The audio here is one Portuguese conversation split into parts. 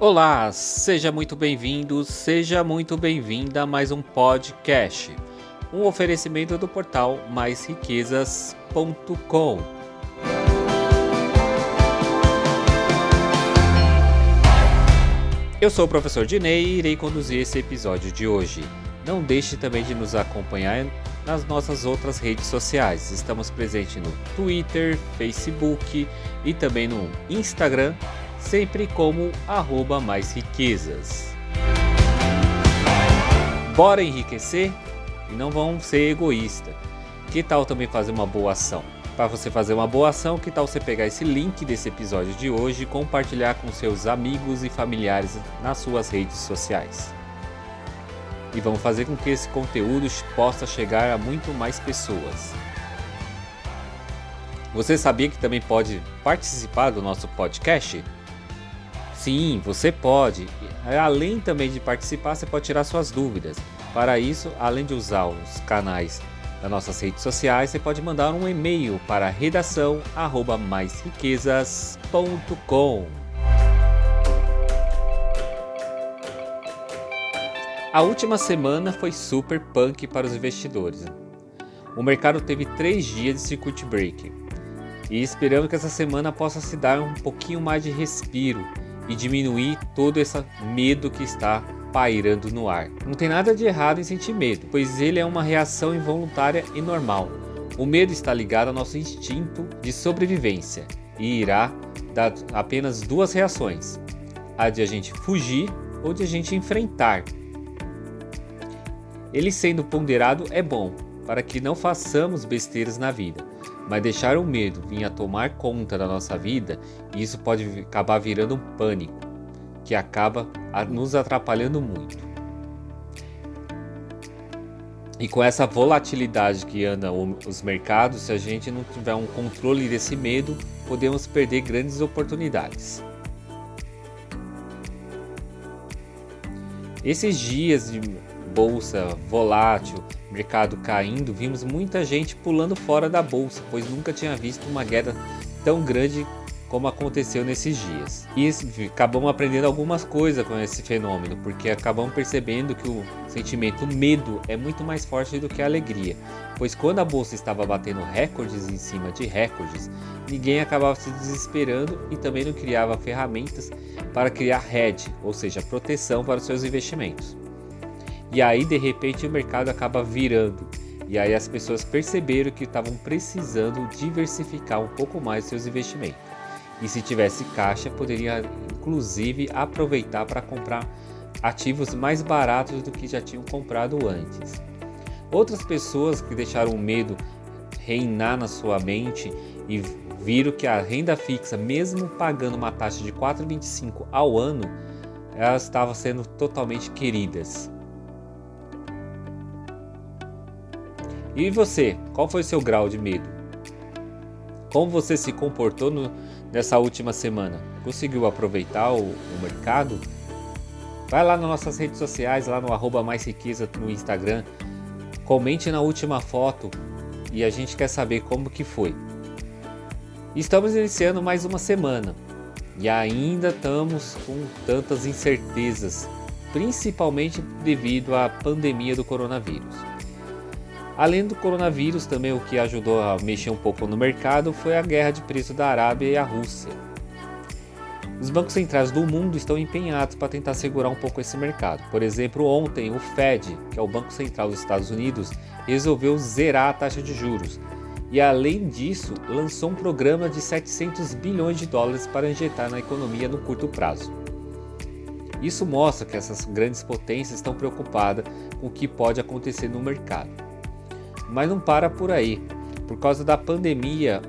Olá, seja muito bem-vindo, seja muito bem-vinda a mais um podcast, um oferecimento do portal maisriquezas.com. Eu sou o professor Dinei e irei conduzir esse episódio de hoje. Não deixe também de nos acompanhar nas nossas outras redes sociais. Estamos presentes no Twitter, Facebook e também no Instagram sempre como arroba mais riquezas. Bora enriquecer? E não vão ser egoísta. Que tal também fazer uma boa ação? Para você fazer uma boa ação, que tal você pegar esse link desse episódio de hoje e compartilhar com seus amigos e familiares nas suas redes sociais? E vamos fazer com que esse conteúdo possa chegar a muito mais pessoas. Você sabia que também pode participar do nosso podcast? Sim, você pode. Além também de participar, você pode tirar suas dúvidas. Para isso, além de usar os canais das nossas redes sociais, você pode mandar um e-mail para redação@maisriquezas.com. A última semana foi super punk para os investidores. O mercado teve três dias de circuit break e esperamos que essa semana possa se dar um pouquinho mais de respiro e diminuir todo esse medo que está pairando no ar. Não tem nada de errado em sentir medo, pois ele é uma reação involuntária e normal. O medo está ligado ao nosso instinto de sobrevivência e irá dar apenas duas reações: a de a gente fugir ou de a gente enfrentar. Ele sendo ponderado é bom para que não façamos besteiras na vida mas deixar o medo vir a tomar conta da nossa vida, isso pode acabar virando um pânico, que acaba nos atrapalhando muito. E com essa volatilidade que anda os mercados, se a gente não tiver um controle desse medo, podemos perder grandes oportunidades. Esses dias de bolsa volátil, mercado caindo, vimos muita gente pulando fora da bolsa, pois nunca tinha visto uma queda tão grande como aconteceu nesses dias. E acabamos aprendendo algumas coisas com esse fenômeno, porque acabamos percebendo que o sentimento medo é muito mais forte do que a alegria, pois quando a bolsa estava batendo recordes em cima de recordes, ninguém acabava se desesperando e também não criava ferramentas para criar hedge, ou seja, proteção para os seus investimentos. E aí de repente o mercado acaba virando. E aí as pessoas perceberam que estavam precisando diversificar um pouco mais seus investimentos. E se tivesse caixa, poderia inclusive aproveitar para comprar ativos mais baratos do que já tinham comprado antes. Outras pessoas que deixaram o medo reinar na sua mente e viram que a renda fixa, mesmo pagando uma taxa de 4,25 ao ano, elas estavam sendo totalmente queridas. E você, qual foi seu grau de medo? Como você se comportou no, nessa última semana? Conseguiu aproveitar o, o, mercado? Vai lá nas nossas redes sociais, lá no arroba mais riqueza no Instagram. Comente na última foto e a gente quer saber como que foi. Estamos iniciando mais uma semana e ainda estamos com tantas incertezas, principalmente devido à pandemia do coronavírus. Além do coronavírus, também o que ajudou a mexer um pouco no mercado foi a guerra de preço da Arábia e a Rússia. Os bancos centrais do mundo estão empenhados para tentar segurar um pouco esse mercado. Por exemplo, ontem o Fed, que é o Banco Central dos Estados Unidos, resolveu zerar a taxa de juros. E além disso, lançou um programa de 700 bilhões de dólares para injetar na economia no curto prazo. Isso mostra que essas grandes potências estão preocupadas com o que pode acontecer no mercado. Mas não para por aí. Por causa da pandemia,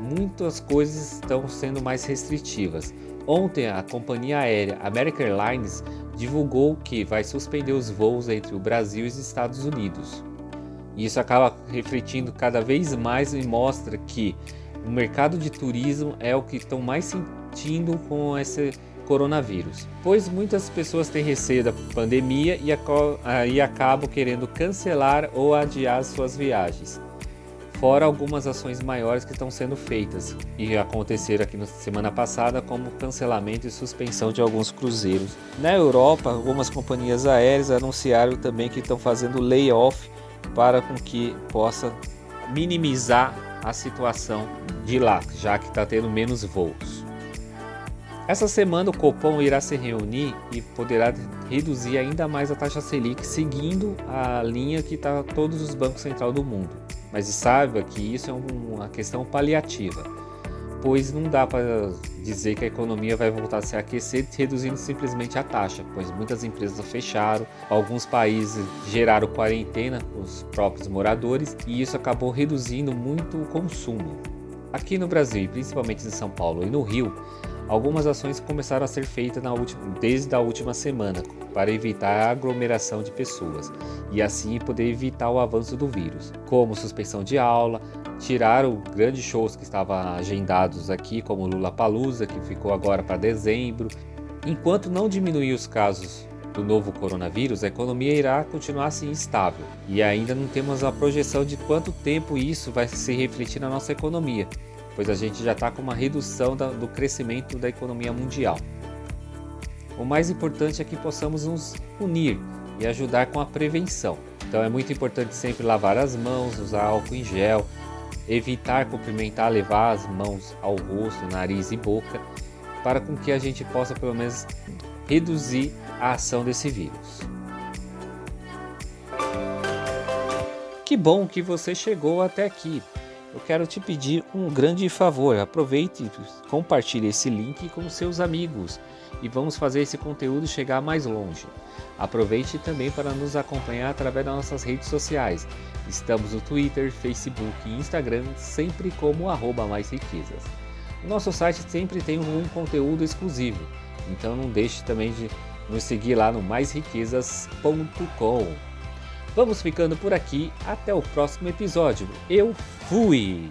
muitas coisas estão sendo mais restritivas. Ontem, a companhia aérea American Airlines divulgou que vai suspender os voos entre o Brasil e os Estados Unidos. Isso acaba refletindo cada vez mais e mostra que o mercado de turismo é o que estão mais sentindo com esse coronavírus, pois muitas pessoas têm receio da pandemia e, e acabam querendo cancelar ou adiar suas viagens. fora algumas ações maiores que estão sendo feitas e aconteceram aqui na semana passada, como cancelamento e suspensão de alguns cruzeiros. Na Europa, algumas companhias aéreas anunciaram também que estão fazendo layoff para com que possa minimizar a situação de lá, já que está tendo menos voos. Essa semana o Copom irá se reunir e poderá reduzir ainda mais a taxa Selic, seguindo a linha que está todos os bancos centrais do mundo. Mas saiba que isso é uma questão paliativa, pois não dá para dizer que a economia vai voltar a se aquecer reduzindo simplesmente a taxa, pois muitas empresas fecharam, alguns países geraram quarentena com os próprios moradores e isso acabou reduzindo muito o consumo. Aqui no Brasil, principalmente em São Paulo e no Rio, Algumas ações começaram a ser feitas última, desde a última semana para evitar a aglomeração de pessoas e assim poder evitar o avanço do vírus, como suspensão de aula, tirar os grandes shows que estavam agendados aqui, como Lula Palusa, que ficou agora para dezembro. Enquanto não diminuir os casos do novo coronavírus, a economia irá continuar assim estável e ainda não temos a projeção de quanto tempo isso vai se refletir na nossa economia pois a gente já está com uma redução da, do crescimento da economia mundial. O mais importante é que possamos nos unir e ajudar com a prevenção. Então é muito importante sempre lavar as mãos, usar álcool em gel, evitar cumprimentar, levar as mãos ao rosto, nariz e boca, para com que a gente possa pelo menos reduzir a ação desse vírus. Que bom que você chegou até aqui eu quero te pedir um grande favor. Aproveite e compartilhe esse link com seus amigos e vamos fazer esse conteúdo chegar mais longe. Aproveite também para nos acompanhar através das nossas redes sociais. Estamos no Twitter, Facebook e Instagram, sempre como arroba mais riquezas. Nosso site sempre tem um conteúdo exclusivo, então não deixe também de nos seguir lá no maisriquezas.com. Vamos ficando por aqui. Até o próximo episódio. Eu fui!